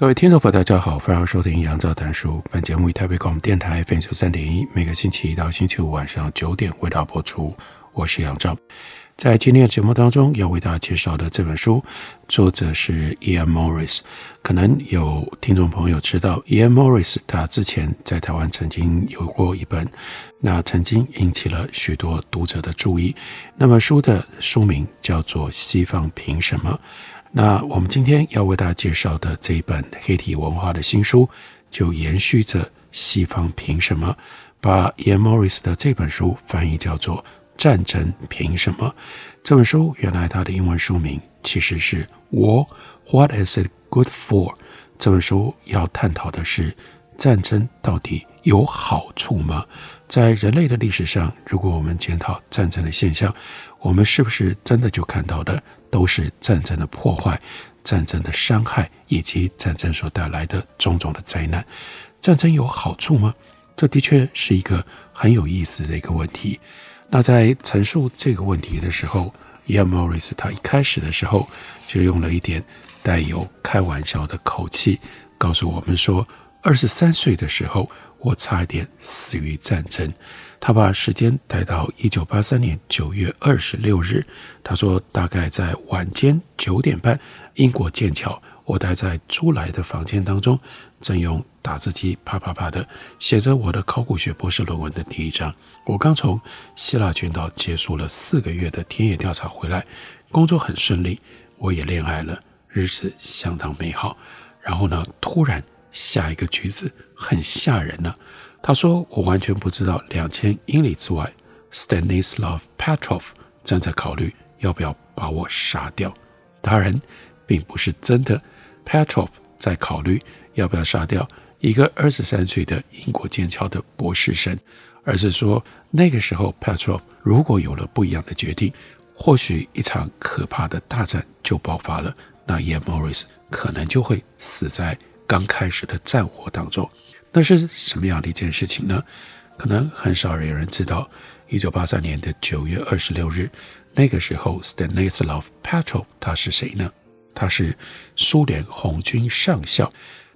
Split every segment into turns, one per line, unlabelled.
各位听众朋友，大家好，欢迎收听杨照谈书。本节目以台北广播电台 FM 三点一，每个星期一到星期五晚上九点为大家播出。我是杨照，在今天的节目当中要为大家介绍的这本书，作者是 Ian Morris。可能有听众朋友知道，Ian Morris 他之前在台湾曾经有过一本，那曾经引起了许多读者的注意。那么书的书名叫做《西方凭什么》。那我们今天要为大家介绍的这一本黑体文化的新书，就延续着《西方凭什么》，把 Ian Morris 的这本书翻译叫做《战争凭什么》。这本书原来它的英文书名其实是《War What is it good for》。这本书要探讨的是战争到底有好处吗？在人类的历史上，如果我们检讨战争的现象，我们是不是真的就看到的都是战争的破坏、战争的伤害以及战争所带来的种种的灾难？战争有好处吗？这的确是一个很有意思的一个问题。那在陈述这个问题的时候，Ian Morris 他一开始的时候就用了一点带有开玩笑的口气，告诉我们说，二十三岁的时候。我差一点死于战争。他把时间带到一九八三年九月二十六日。他说，大概在晚间九点半，英国剑桥，我待在租来的房间当中，正用打字机啪啪啪的写着我的考古学博士论文的第一章。我刚从希腊群岛结束了四个月的田野调查回来，工作很顺利，我也恋爱了，日子相当美好。然后呢，突然。下一个句子很吓人呢。他说：“我完全不知道两千英里之外，Stanislav Petrov 正在考虑要不要把我杀掉。当然，并不是真的，Petrov 在考虑要不要杀掉一个二十三岁的英国剑桥的博士生，而是说那个时候 Petrov 如果有了不一样的决定，或许一场可怕的大战就爆发了。那 Ian Morris 可能就会死在。”刚开始的战火当中，那是什么样的一件事情呢？可能很少有人知道。一九八三年的九月二十六日，那个时候，Stanislav Petrov 他是谁呢？他是苏联红军上校，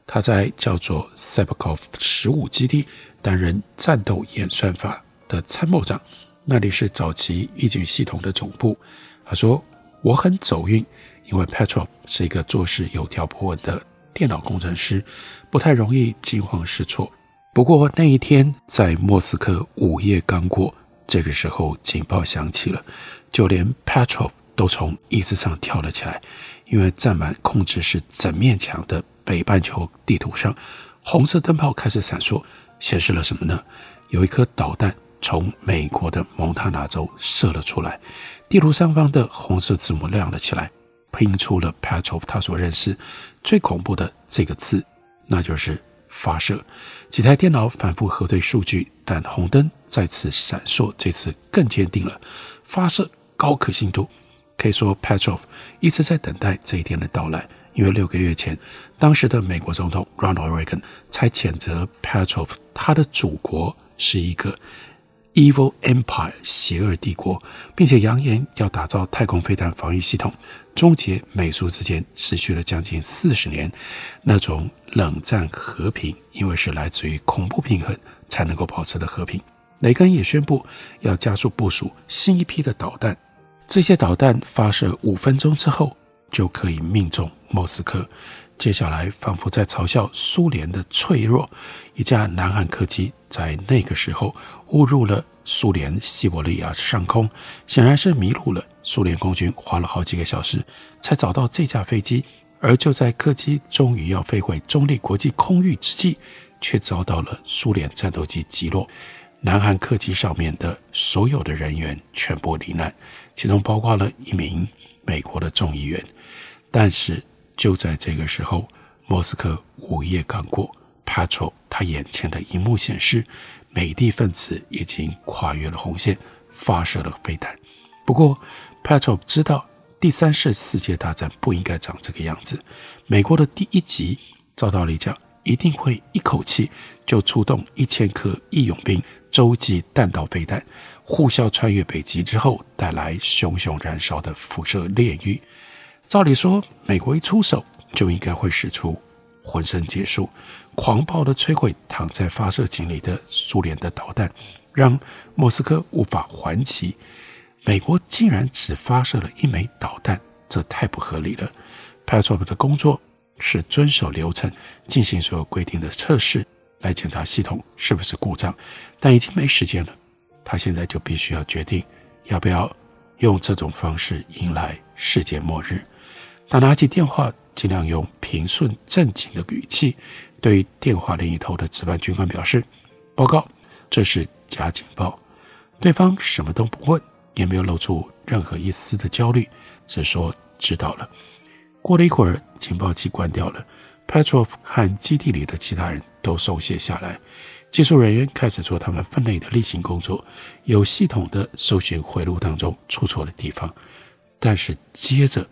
他在叫做 Sebekov 十五基地担任战斗演算法的参谋长，那里是早期预警系统的总部。他说：“我很走运，因为 Petrov 是一个做事有条不紊的。”电脑工程师不太容易惊慌失措。不过那一天在莫斯科午夜刚过，这个时候警报响起了，就连 Petrov 都从椅子上跳了起来，因为站满控制室整面墙的北半球地图上，红色灯泡开始闪烁，显示了什么呢？有一颗导弹从美国的蒙塔纳州射了出来，地图上方的红色字母亮了起来。拼出了 Petrov 他所认识最恐怖的这个字，那就是发射。几台电脑反复核对数据，但红灯再次闪烁，这次更坚定了发射高可信度。可以说，Petrov 一直在等待这一天的到来，因为六个月前，当时的美国总统 Ronald Reagan 才谴责 Petrov 他的祖国是一个。Evil Empire，邪恶帝国，并且扬言要打造太空飞弹防御系统，终结美苏之间持续了将近四十年那种冷战和平，因为是来自于恐怖平衡才能够保持的和平。雷根也宣布要加速部署新一批的导弹，这些导弹发射五分钟之后就可以命中莫斯科。接下来，仿佛在嘲笑苏联的脆弱，一架南韩客机在那个时候误入了苏联西伯利亚上空，显然是迷路了。苏联空军花了好几个小时才找到这架飞机，而就在客机终于要飞回中立国际空域之际，却遭到了苏联战斗机击落。南韩客机上面的所有的人员全部罹难，其中包括了一名美国的众议员。但是就在这个时候，莫斯科午夜刚过，Petrov 他眼前的一幕显示，美帝分子已经跨越了红线，发射了飞弹。不过，Petrov 知道第三次世界大战不应该长这个样子。美国的第一击，照道理讲，一定会一口气就出动一千颗义勇兵洲际弹道飞弹，呼啸穿越北极之后，带来熊熊燃烧的辐射炼狱。照理说，美国一出手就应该会使出浑身解数，狂暴的摧毁躺在发射井里的苏联的导弹，让莫斯科无法还击。美国竟然只发射了一枚导弹，这太不合理了。Petrov 的工作是遵守流程，进行所有规定的测试，来检查系统是不是故障。但已经没时间了，他现在就必须要决定要不要用这种方式迎来世界末日。他拿起电话，尽量用平顺正经的语气对电话另一头的值班军官表示：“报告，这是假警报。”对方什么都不问，也没有露出任何一丝的焦虑，只说：“知道了。”过了一会儿，警报器关掉了，Petrov 和基地里的其他人都松懈下来，技术人员开始做他们分内的例行工作，有系统的搜寻回路当中出错的地方，但是接着。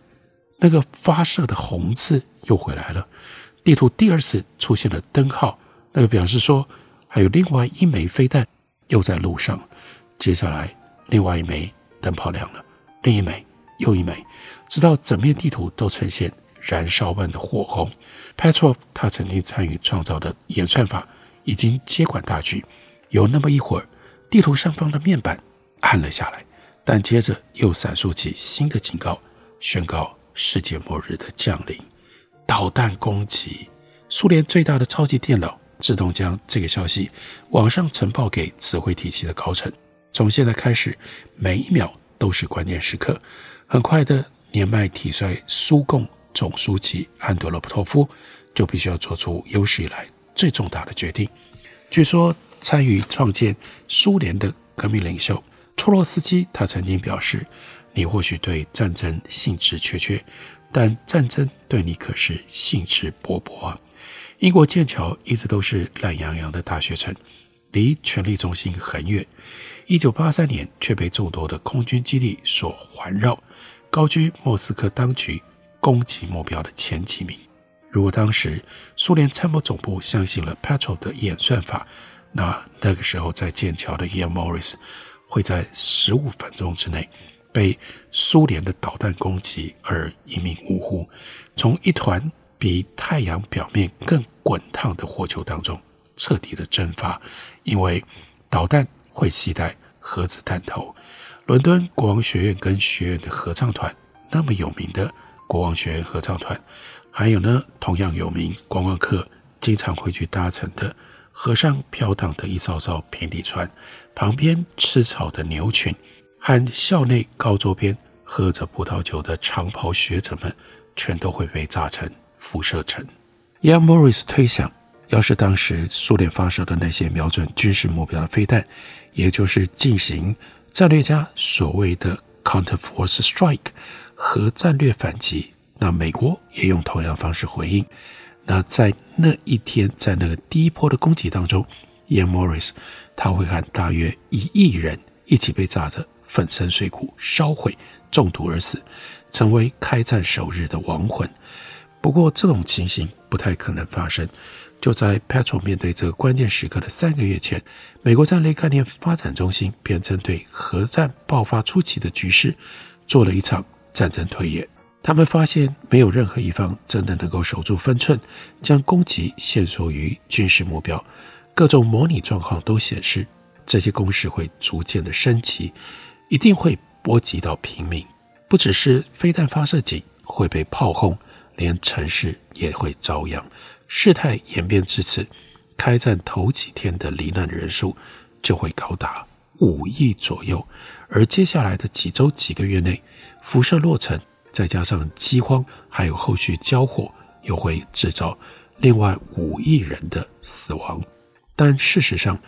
那个发射的红字又回来了，地图第二次出现了灯号，那个表示说还有另外一枚飞弹又在路上。接下来，另外一枚灯泡亮了，另一枚又一枚，直到整面地图都呈现燃烧般的火红。Petrov 他曾经参与创造的演算法已经接管大局。有那么一会儿，地图上方的面板暗了下来，但接着又闪烁起新的警告，宣告。世界末日的降临，导弹攻击，苏联最大的超级电脑自动将这个消息网上呈报给指挥体系的高层。从现在开始，每一秒都是关键时刻。很快的，年迈体衰苏共总书记安德罗普托夫就必须要做出有史以来最重大的决定。据说，参与创建苏联的革命领袖托洛斯基，他曾经表示。你或许对战争兴致缺缺，但战争对你可是兴致勃勃啊！英国剑桥一直都是懒洋洋的大学城，离权力中心很远。一九八三年却被众多的空军基地所环绕，高居莫斯科当局攻击目标的前几名。如果当时苏联参谋总部相信了 Petrov 的演算法，那那个时候在剑桥的 Ian Morris 会在十五分钟之内。被苏联的导弹攻击而一命呜呼，从一团比太阳表面更滚烫的火球当中彻底的蒸发，因为导弹会携带核子弹头。伦敦国王学院跟学院的合唱团，那么有名的国王学院合唱团，还有呢，同样有名观光客经常会去搭乘的河上飘荡的一艘艘平底船，旁边吃草的牛群。和校内高桌边喝着葡萄酒的长袍学者们，全都会被炸成辐射尘。Ian Morris 推想，要是当时苏联发射的那些瞄准军事目标的飞弹，也就是进行战略家所谓的 counter force strike 核战略反击，那美国也用同样方式回应。那在那一天，在那个第一波的攻击当中，Ian Morris 他会和大约一亿人一起被炸的。粉身碎骨、烧毁、中毒而死，成为开战首日的亡魂。不过，这种情形不太可能发生。就在 Petrov 面对这个关键时刻的三个月前，美国战略概念发展中心便针对核战爆发初期的局势做了一场战争推演。他们发现，没有任何一方真的能够守住分寸，将攻击限缩于军事目标。各种模拟状况都显示，这些攻势会逐渐的升级。一定会波及到平民，不只是飞弹发射井会被炮轰，连城市也会遭殃。事态演变至此，开战头几天的罹难人数就会高达五亿左右，而接下来的几周几个月内，辐射落成，再加上饥荒，还有后续交火，又会制造另外五亿人的死亡。但事实上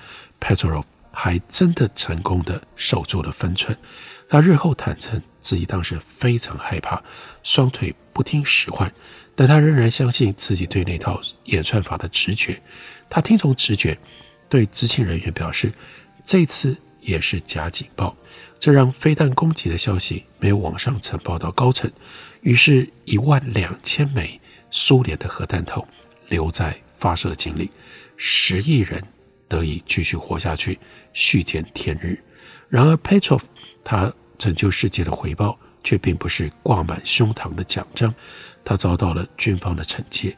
，Petrov 还真的成功的守住了分寸。他日后坦承自己当时非常害怕，双腿不听使唤，但他仍然相信自己对那套演算法的直觉。他听从直觉，对执勤人员表示，这次也是假警报。这让飞弹攻击的消息没有往上呈报到高层，于是，一万两千枚苏联的核弹头留在发射井里，十亿人得以继续活下去，续见天日。然而，Petrov 他拯救世界的回报却并不是挂满胸膛的奖章，他遭到了军方的惩戒，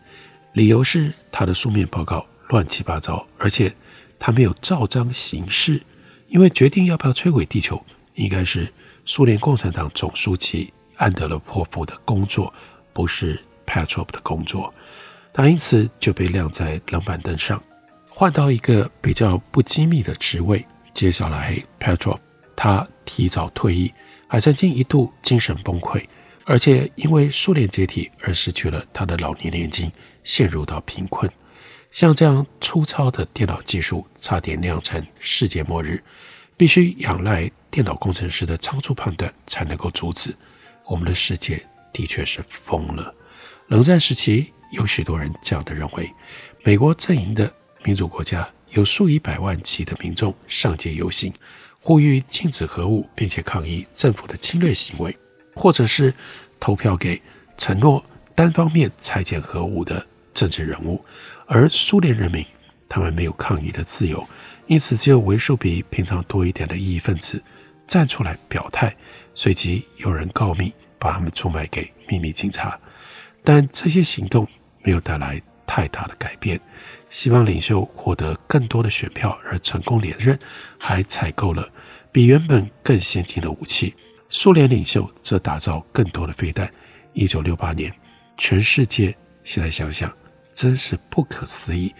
理由是他的书面报告乱七八糟，而且他没有照章行事，因为决定要不要摧毁地球，应该是苏联共产党总书记安德罗波夫的工作，不是 Petrov 的工作，他因此就被晾在冷板凳上，换到一个比较不机密的职位。接下来，Petrov 他提早退役，还曾经一度精神崩溃，而且因为苏联解体而失去了他的老年年金，陷入到贫困。像这样粗糙的电脑技术，差点酿成世界末日，必须仰赖电脑工程师的仓促判断才能够阻止。我们的世界的确是疯了。冷战时期，有许多人这样的认为，美国阵营的民主国家。有数以百万计的民众上街游行，呼吁禁止核武，并且抗议政府的侵略行为，或者是投票给承诺单方面裁减核武的政治人物。而苏联人民，他们没有抗议的自由，因此只有为数比平常多一点的异议分子站出来表态，随即有人告密，把他们出卖给秘密警察。但这些行动没有带来太大的改变。西方领袖获得更多的选票而成功连任，还采购了比原本更先进的武器。苏联领袖则打造更多的飞弹。一九六八年，全世界现在想想真是不可思议，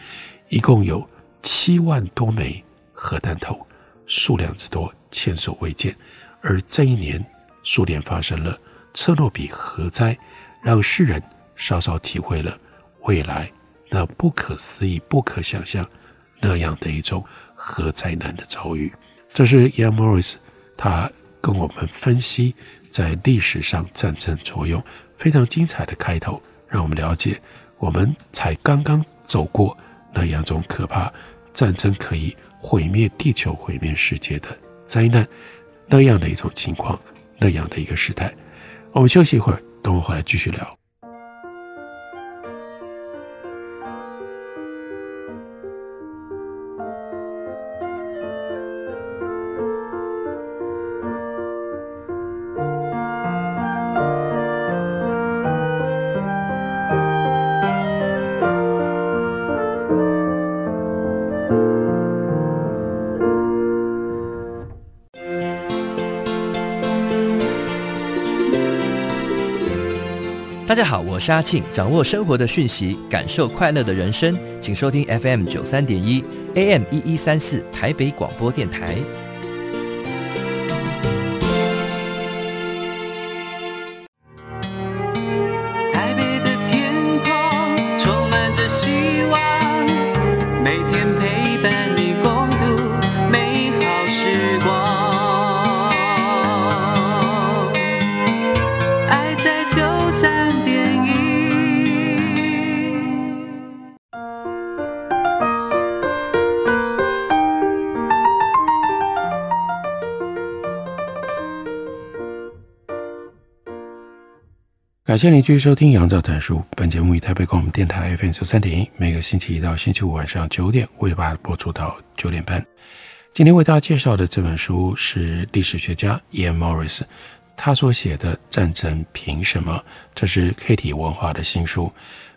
一共有七万多枚核弹头，数量之多前所未见。而这一年，苏联发生了车诺比核灾，让世人稍稍体会了未来。那不可思议、不可想象那样的一种核灾难的遭遇，这是 Ian Morris 他跟我们分析在历史上战争作用非常精彩的开头，让我们了解我们才刚刚走过那样种可怕战争可以毁灭地球、毁灭世界的灾难，那样的一种情况，那样的一个时代。我们休息一会儿，等我回来继续聊。
大家好，我是阿庆，掌握生活的讯息，感受快乐的人生，请收听 FM 九三点一，AM 一一三四，台北广播电台。
感谢您继续收听《杨照谈书》。本节目以台北广播电台 FM 九三点一，每个星期一到星期五晚上九点为大家播出到九点半。今天为大家介绍的这本书是历史学家 Ian Morris 他所写的《战争凭什么》，这是黑体文化的新书。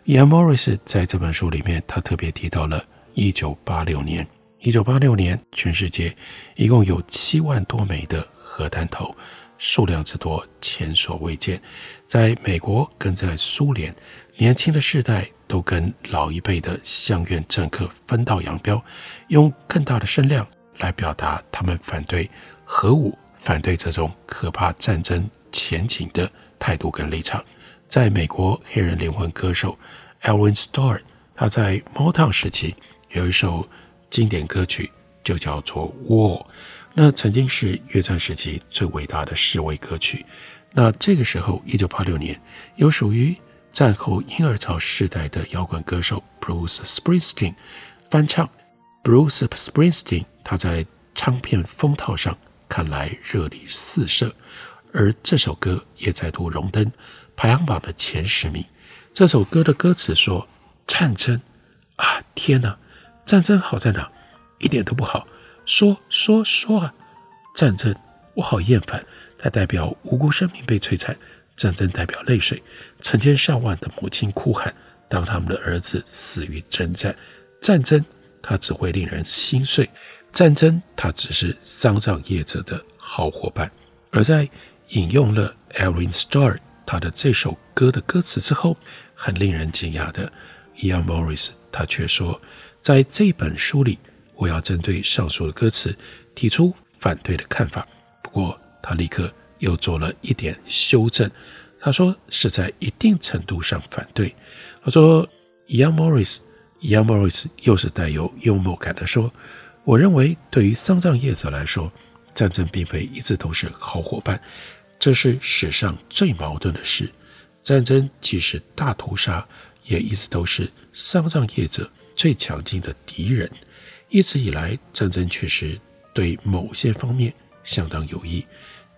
Ian Morris 在这本书里面，他特别提到了一九八六年。一九八六年，全世界一共有七万多枚的核弹头。数量之多，前所未见。在美国跟在苏联，年轻的世代都跟老一辈的相院政客分道扬镳，用更大的声量来表达他们反对核武、反对这种可怕战争前景的态度跟立场。在美国，黑人灵魂歌手 Elwin Starr，他在 Motown 时期有一首经典歌曲就叫做《War》，那曾经是越战时期最伟大的示威歌曲。那这个时候，一九八六年，有属于战后婴儿潮时代的摇滚歌手 Bruce Springsteen 翻唱。Bruce Springsteen 他在唱片封套上看来热力四射，而这首歌也再度荣登排行榜的前十名。这首歌的歌词说：“战争啊，天哪，战争好在哪？一点都不好。说说说啊，战争，我好厌烦。它代表无辜生命被摧残，战争代表泪水，成千上万的母亲哭喊，当他们的儿子死于征战。战争，它只会令人心碎。战争，它只是丧葬业者的好伙伴。”而在引用了 Alvin Starr 他的这首歌的歌词之后，很令人惊讶的，Ian Morris 他却说，在这本书里，我要针对上述的歌词提出反对的看法。不过他立刻又做了一点修正，他说是在一定程度上反对。他说，Ian Morris，Ian Morris 又是带有幽默感的说，我认为对于丧葬业者来说，战争并非一直都是好伙伴。这是史上最矛盾的事。战争即使大屠杀，也一直都是丧葬业者最强劲的敌人。一直以来，战争确实对某些方面相当有益。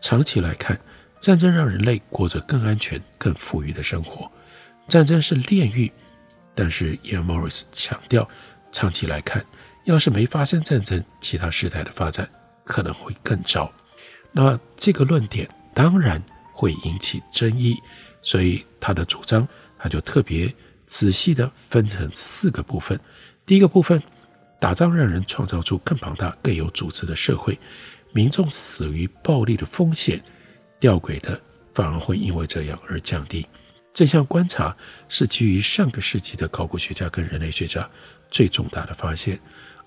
长期来看，战争让人类过着更安全、更富裕的生活。战争是炼狱，但是 Ian Morris 强调，长期来看，要是没发生战争，其他事态的发展可能会更糟。那这个论点。当然会引起争议，所以他的主张他就特别仔细地分成四个部分。第一个部分，打仗让人创造出更庞大、更有组织的社会，民众死于暴力的风险，吊诡的反而会因为这样而降低。这项观察是基于上个世纪的考古学家跟人类学家最重大的发现，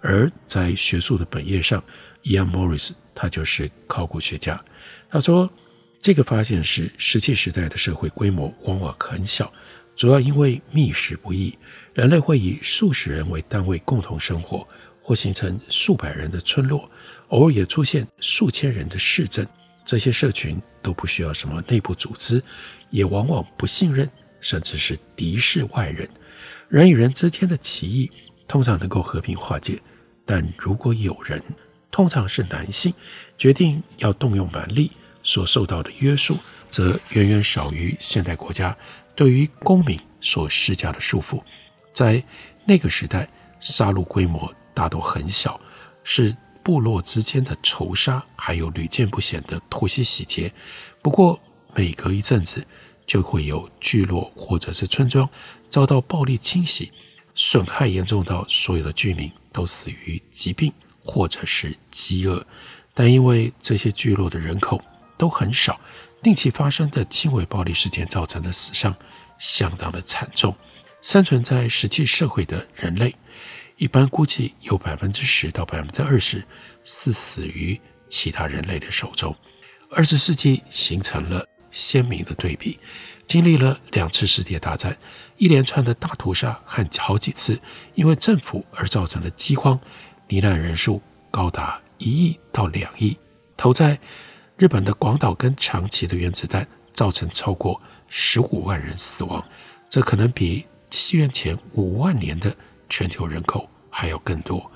而在学术的本业上，Ian Morris 他就是考古学家，他说。这个发现是石器时代的社会规模往往很小，主要因为觅食不易，人类会以数十人为单位共同生活，或形成数百人的村落，偶尔也出现数千人的市镇。这些社群都不需要什么内部组织，也往往不信任，甚至是敌视外人。人与人之间的歧义通常能够和平化解，但如果有人，通常是男性，决定要动用蛮力。所受到的约束，则远远少于现代国家对于公民所施加的束缚。在那个时代，杀戮规模大都很小，是部落之间的仇杀，还有屡见不鲜的突袭洗劫。不过，每隔一阵子，就会有聚落或者是村庄遭到暴力侵袭，损害严重到所有的居民都死于疾病或者是饥饿。但因为这些聚落的人口，都很少，定期发生的轻微暴力事件造成的死伤相当的惨重。生存在石器社会的人类，一般估计有百分之十到百分之二十是死于其他人类的手中。二十世纪形成了鲜明的对比，经历了两次世界大战，一连串的大屠杀和好几次因为政府而造成的饥荒，罹难人数高达一亿到两亿，投在。日本的广岛跟长崎的原子弹造成超过十五万人死亡，这可能比西元前五万年的全球人口还要更多。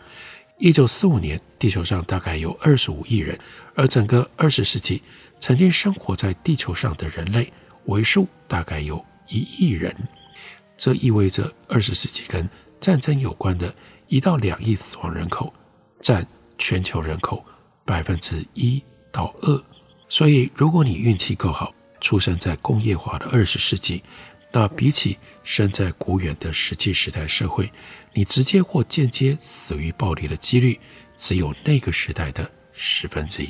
一九四五年，地球上大概有二十五亿人，而整个二十世纪曾经生活在地球上的人类为数大概有一亿人，这意味着二十世纪跟战争有关的一到两亿死亡人口占全球人口百分之一到二。所以，如果你运气够好，出生在工业化的二十世纪，那比起生在古远的石器时代社会，你直接或间接死于暴力的几率只有那个时代的十分之一。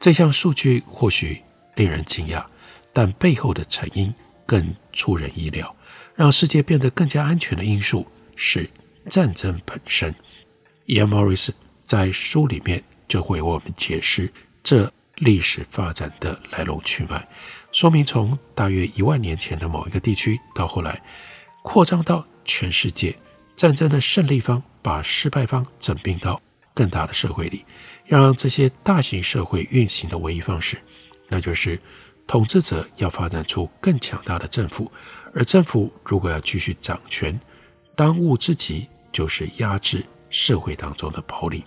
这项数据或许令人惊讶，但背后的成因更出人意料。让世界变得更加安全的因素是战争本身。Ian Morris 在书里面就会为我们解释这。历史发展的来龙去脉，说明从大约一万年前的某一个地区，到后来扩张到全世界。战争的胜利方把失败方整并到更大的社会里，让这些大型社会运行的唯一方式，那就是统治者要发展出更强大的政府，而政府如果要继续掌权，当务之急就是压制社会当中的暴力。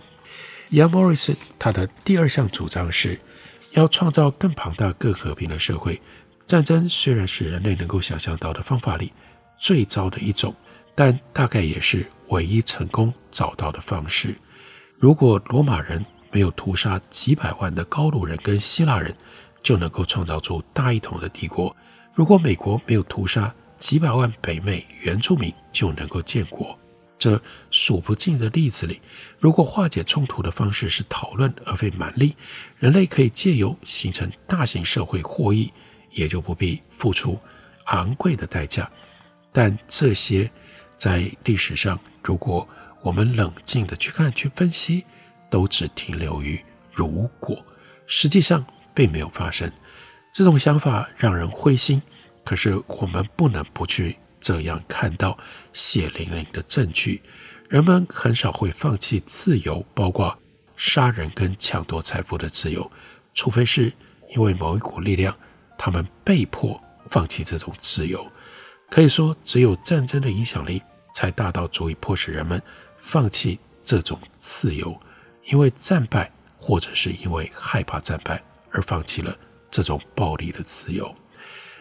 杨莫瑞斯他的第二项主张是要创造更庞大、更和平的社会。战争虽然是人类能够想象到的方法里最糟的一种，但大概也是唯一成功找到的方式。如果罗马人没有屠杀几百万的高卢人跟希腊人，就能够创造出大一统的帝国；如果美国没有屠杀几百万北美原住民，就能够建国。这数不尽的例子里，如果化解冲突的方式是讨论而非蛮力，人类可以借由形成大型社会获益，也就不必付出昂贵的代价。但这些在历史上，如果我们冷静地去看、去分析，都只停留于如果，实际上并没有发生。这种想法让人灰心，可是我们不能不去。这样看到血淋淋的证据，人们很少会放弃自由，包括杀人跟抢夺财富的自由，除非是因为某一股力量，他们被迫放弃这种自由。可以说，只有战争的影响力才大到足以迫使人们放弃这种自由，因为战败或者是因为害怕战败而放弃了这种暴力的自由。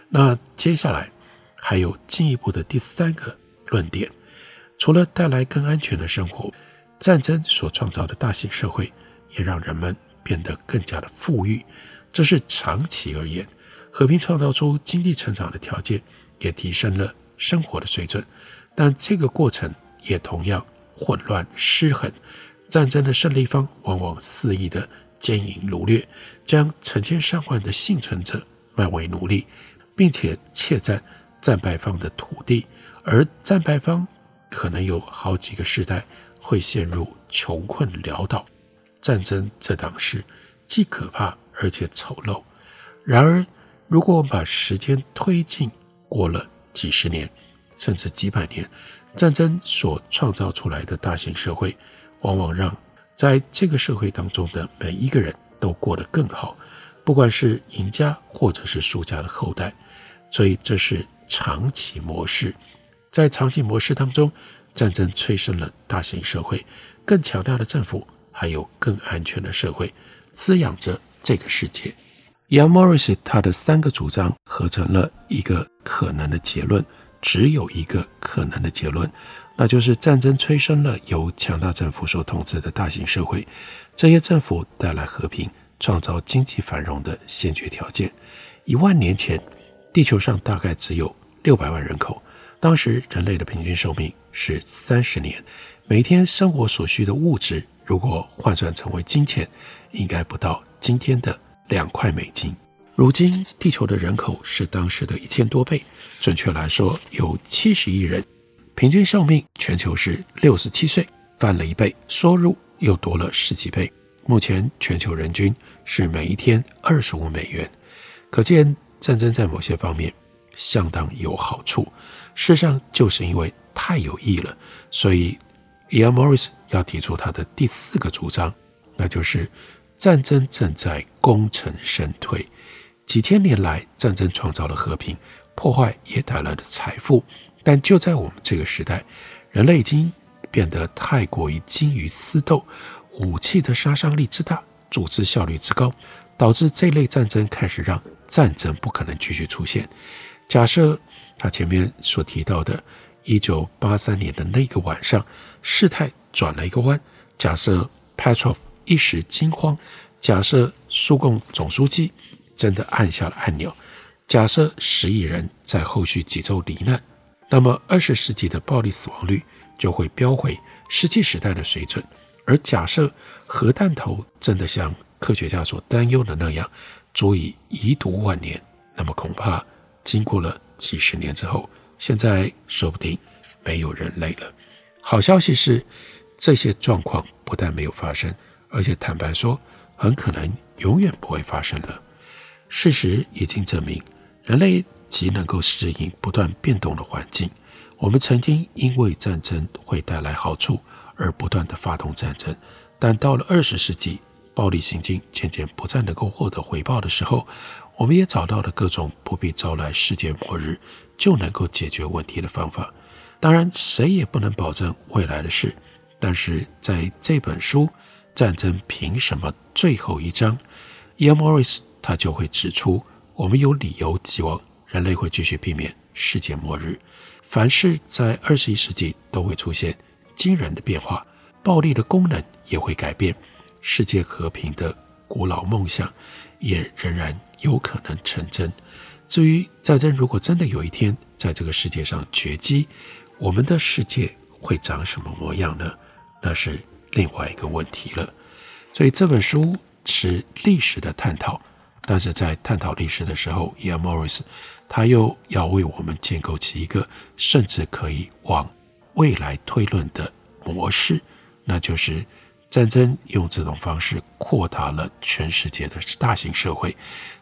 那接下来。还有进一步的第三个论点，除了带来更安全的生活，战争所创造的大型社会也让人们变得更加的富裕。这是长期而言，和平创造出经济成长的条件，也提升了生活的水准。但这个过程也同样混乱失衡。战争的胜利方往往肆意的奸淫掳掠，将成千上万的幸存者卖为奴隶，并且窃占。战败方的土地，而战败方可能有好几个世代会陷入穷困潦倒。战争这档事既可怕而且丑陋。然而，如果我们把时间推进过了几十年，甚至几百年，战争所创造出来的大型社会，往往让在这个社会当中的每一个人都过得更好，不管是赢家或者是输家的后代。所以，这是。长期模式，在长期模式当中，战争催生了大型社会、更强大的政府，还有更安全的社会，滋养着这个世界。杨莫瑞斯他的三个主张合成了一个可能的结论，只有一个可能的结论，那就是战争催生了由强大政府所统治的大型社会，这些政府带来和平，创造经济繁荣的先决条件。一万年前。地球上大概只有六百万人口，当时人类的平均寿命是三十年，每天生活所需的物质，如果换算成为金钱，应该不到今天的两块美金。如今地球的人口是当时的一千多倍，准确来说有七十亿人，平均寿命全球是六十七岁，翻了一倍，收入又多了十几倍。目前全球人均是每一天二十五美元，可见。战争在某些方面相当有好处，事实上就是因为太有益了，所以 Ian Morris 要提出他的第四个主张，那就是战争正在功成身退。几千年来，战争创造了和平，破坏也带来了财富，但就在我们这个时代，人类已经变得太过于精于私斗，武器的杀伤力之大，组织效率之高，导致这类战争开始让。战争不可能继续出现。假设他前面所提到的1983年的那个晚上，事态转了一个弯。假设 Petrov 一时惊慌，假设苏共总书记真的按下了按钮，假设十亿人在后续几周罹难，那么二十世纪的暴力死亡率就会飙回石器时代的水准。而假设核弹头真的像科学家所担忧的那样，足以遗毒万年，那么恐怕经过了几十年之后，现在说不定没有人类了。好消息是，这些状况不但没有发生，而且坦白说，很可能永远不会发生了。事实已经证明，人类极能够适应不断变动的环境。我们曾经因为战争会带来好处而不断地发动战争，但到了二十世纪，暴力行径渐渐不再能够获得回报的时候，我们也找到了各种不必招来世界末日就能够解决问题的方法。当然，谁也不能保证未来的事。但是在这本书《战争凭什么》最后一章，Ian Morris 他就会指出，我们有理由希望人类会继续避免世界末日。凡事在二十一世纪都会出现惊人的变化，暴力的功能也会改变，世界和平的古老梦想也仍然有可能成真。至于战争如果真的有一天在这个世界上绝迹，我们的世界会长什么模样呢？那是另外一个问题了。所以这本书是历史的探讨，但是在探讨历史的时候，Ian Morris 他又要为我们建构起一个甚至可以往未来推论的模式，那就是战争用这种方式扩大了全世界的大型社会，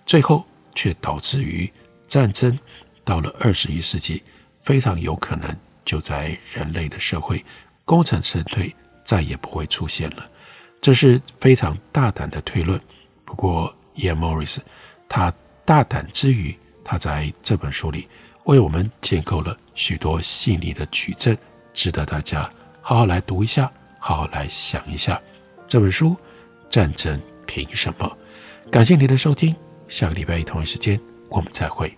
最后却导致于战争到了二十一世纪，非常有可能就在人类的社会功成身退。再也不会出现了，这是非常大胆的推论。不过，Ian Morris 他大胆之余，他在这本书里为我们建构了许多细腻的举证，值得大家好好来读一下，好好来想一下这本书《战争凭什么》。感谢您的收听，下个礼拜一同一时间我们再会。